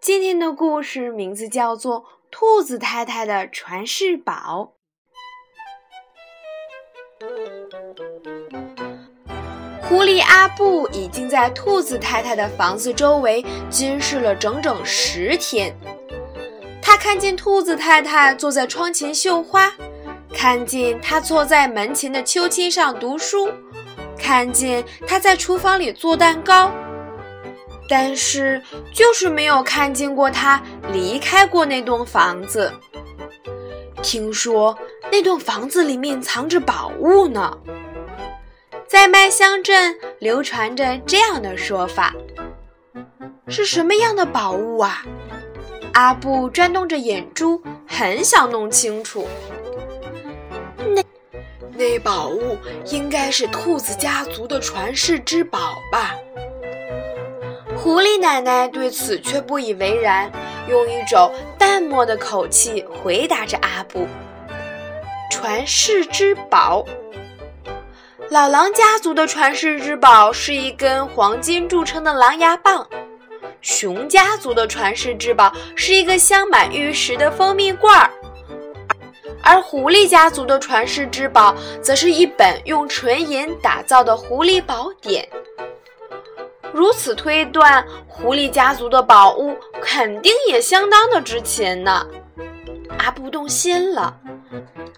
今天的故事名字叫做《兔子太太的传世宝》。狐狸阿布已经在兔子太太的房子周围监视了整整十天。他看见兔子太太坐在窗前绣花，看见她坐在门前的秋千上读书，看见她在厨房里做蛋糕。但是，就是没有看见过他离开过那栋房子。听说那栋房子里面藏着宝物呢。在麦香镇流传着这样的说法：是什么样的宝物啊？阿布转动着眼珠，很想弄清楚。那那宝物应该是兔子家族的传世之宝吧？狐狸奶奶对此却不以为然，用一种淡漠的口气回答着阿布：“传世之宝，老狼家族的传世之宝是一根黄金铸成的狼牙棒，熊家族的传世之宝是一个镶满玉石的蜂蜜罐儿，而狐狸家族的传世之宝则是一本用纯银打造的狐狸宝典。”如此推断，狐狸家族的宝物肯定也相当的值钱呢。阿布动心了，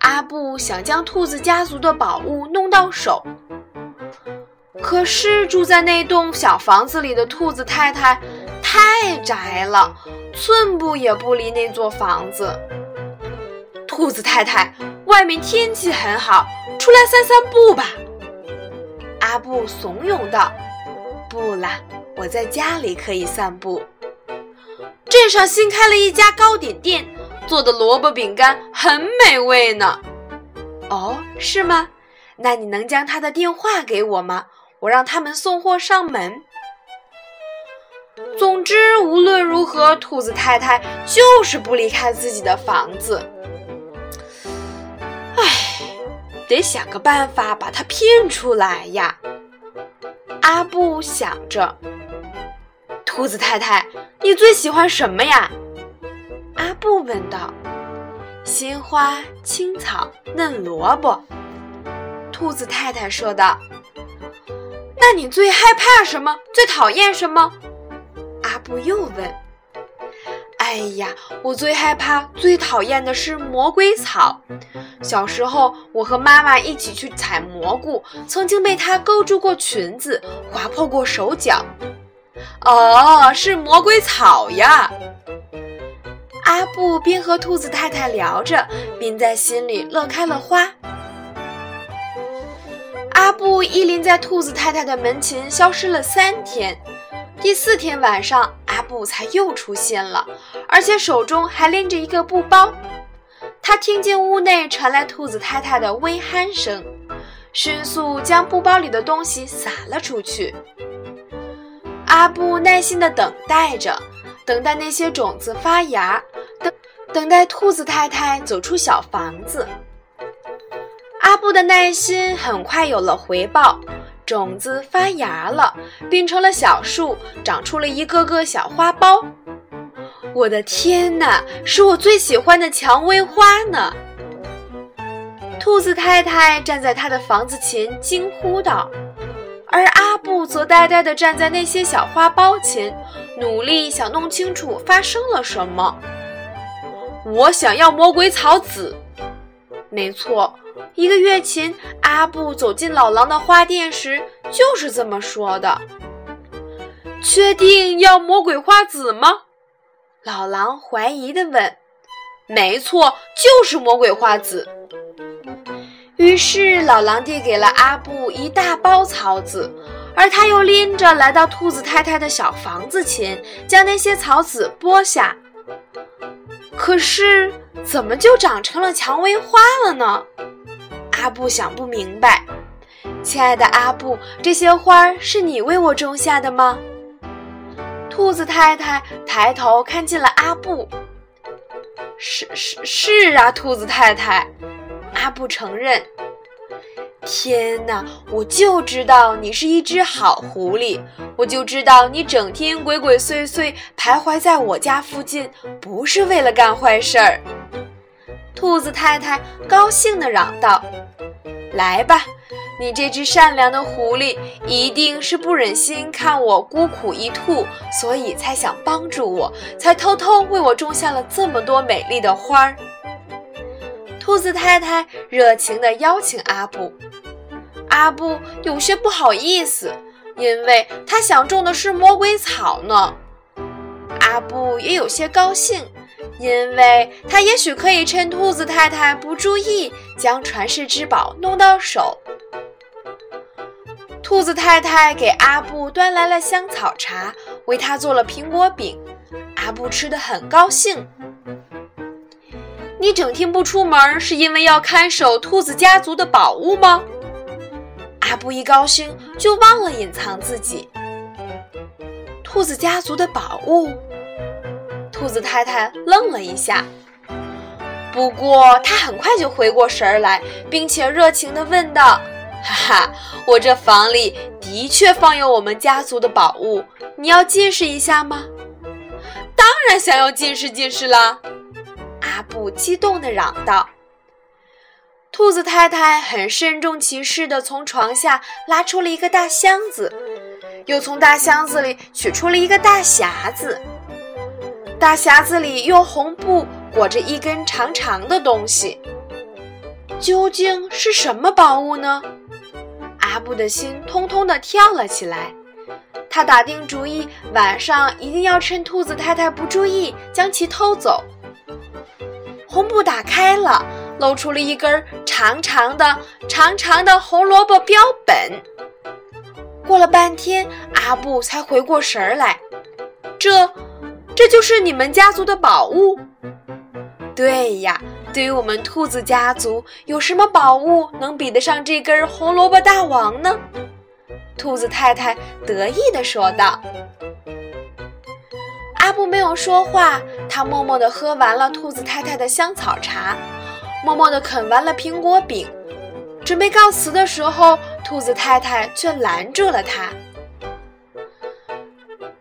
阿布想将兔子家族的宝物弄到手。可是住在那栋小房子里的兔子太太太宅了，寸步也不离那座房子。兔子太太，外面天气很好，出来散散步吧。阿布怂恿道。不啦，我在家里可以散步。镇上新开了一家糕点店，做的萝卜饼干很美味呢。哦，是吗？那你能将他的电话给我吗？我让他们送货上门。总之，无论如何，兔子太太就是不离开自己的房子。唉，得想个办法把他骗出来呀。阿布想着：“兔子太太，你最喜欢什么呀？”阿布问道。“鲜花、青草、嫩萝卜。”兔子太太说道。“那你最害怕什么？最讨厌什么？”阿布又问。哎呀，我最害怕、最讨厌的是魔鬼草。小时候，我和妈妈一起去采蘑菇，曾经被它勾住过裙子，划破过手脚。哦，是魔鬼草呀！阿布边和兔子太太聊着，边在心里乐开了花。阿布依邻在兔子太太的门前，消失了三天。第四天晚上，布才又出现了，而且手中还拎着一个布包。他听见屋内传来兔子太太的微鼾声，迅速将布包里的东西撒了出去。阿布耐心地等待着，等待那些种子发芽，等等待兔子太太走出小房子。阿布的耐心很快有了回报。种子发芽了，变成了小树，长出了一个个小花苞。我的天哪，是我最喜欢的蔷薇花呢！兔子太太站在她的房子前惊呼道，而阿布则呆呆地站在那些小花苞前，努力想弄清楚发生了什么。我想要魔鬼草籽，没错。一个月前，阿布走进老狼的花店时，就是这么说的。确定要魔鬼花籽吗？老狼怀疑地问。没错，就是魔鬼花籽。于是，老狼递给了阿布一大包草籽，而他又拎着来到兔子太太的小房子前，将那些草籽剥下。可是怎么就长成了蔷薇花了呢？阿布想不明白。亲爱的阿布，这些花是你为我种下的吗？兔子太太抬头看见了阿布。是是是啊，兔子太太，阿布承认。天哪，我就知道你是一只好狐狸，我就知道你整天鬼鬼祟祟徘徊在我家附近，不是为了干坏事儿。兔子太太高兴地嚷道：“来吧。”你这只善良的狐狸一定是不忍心看我孤苦一兔，所以才想帮助我，才偷偷为我种下了这么多美丽的花儿。兔子太太热情地邀请阿布，阿布有些不好意思，因为他想种的是魔鬼草呢。阿布也有些高兴，因为他也许可以趁兔子太太不注意，将传世之宝弄到手。兔子太太给阿布端来了香草茶，为他做了苹果饼。阿布吃得很高兴。你整天不出门，是因为要看守兔子家族的宝物吗？阿布一高兴就忘了隐藏自己。兔子家族的宝物？兔子太太愣了一下，不过她很快就回过神来，并且热情地问道。哈哈，我这房里的确放有我们家族的宝物，你要见识一下吗？当然想要见识见识啦！阿布激动地嚷道。兔子太太很慎重其事地从床下拉出了一个大箱子，又从大箱子里取出了一个大匣子，大匣子里用红布裹着一根长长的东西，究竟是什么宝物呢？阿布的心通通的跳了起来，他打定主意，晚上一定要趁兔子太太不注意将其偷走。红布打开了，露出了一根长长的、长长的红萝卜标本。过了半天，阿布才回过神儿来，这，这就是你们家族的宝物？对呀。对于我们兔子家族，有什么宝物能比得上这根红萝卜大王呢？兔子太太得意地说道。阿布没有说话，他默默地喝完了兔子太太的香草茶，默默地啃完了苹果饼，准备告辞的时候，兔子太太却拦住了他。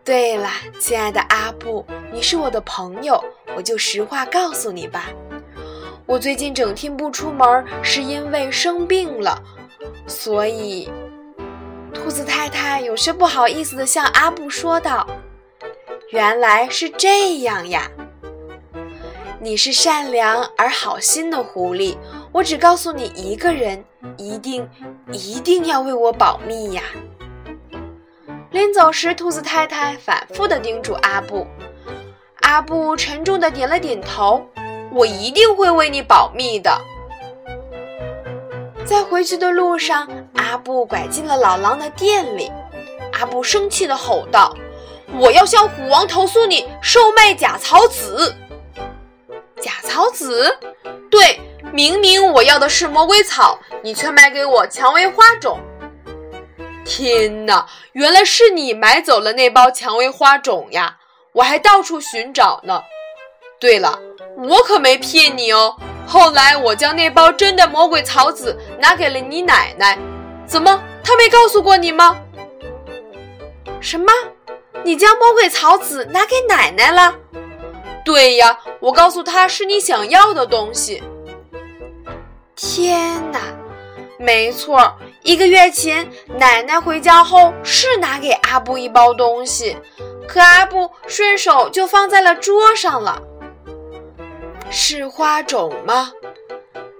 对了，亲爱的阿布，你是我的朋友，我就实话告诉你吧。我最近整天不出门，是因为生病了，所以，兔子太太有些不好意思地向阿布说道：“原来是这样呀，你是善良而好心的狐狸，我只告诉你一个人，一定一定要为我保密呀。”临走时，兔子太太反复地叮嘱阿布，阿布沉重地点了点头。我一定会为你保密的。在回去的路上，阿布拐进了老狼的店里。阿布生气地吼道：“我要向虎王投诉你售卖假草籽！”假草籽？对，明明我要的是魔鬼草，你却卖给我蔷薇花种。天哪，原来是你买走了那包蔷薇花种呀！我还到处寻找呢。对了。我可没骗你哦。后来我将那包真的魔鬼草籽拿给了你奶奶，怎么，她没告诉过你吗？什么？你将魔鬼草籽拿给奶奶了？对呀，我告诉她是你想要的东西。天哪，没错，一个月前奶奶回家后是拿给阿布一包东西，可阿布顺手就放在了桌上了。是花种吗？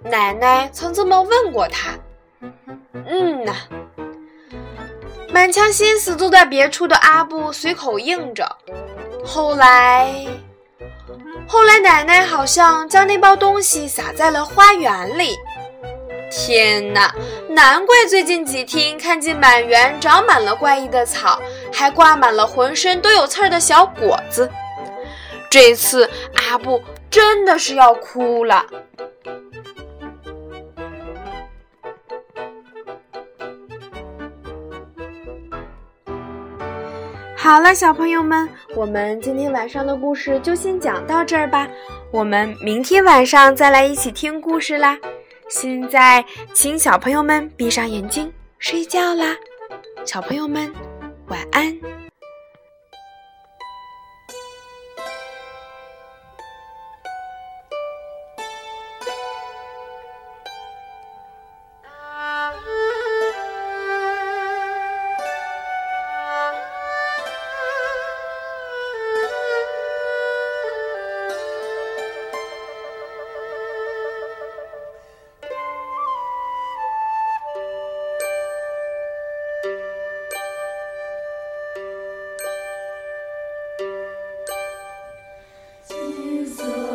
奶奶曾这么问过他。嗯呐，满腔心思都在别处的阿布随口应着。后来，后来奶奶好像将那包东西撒在了花园里。天哪，难怪最近几天看见满园长满了怪异的草，还挂满了浑身都有刺儿的小果子。这次阿布真的是要哭了。好了，小朋友们，我们今天晚上的故事就先讲到这儿吧。我们明天晚上再来一起听故事啦。现在，请小朋友们闭上眼睛睡觉啦。小朋友们，晚安。still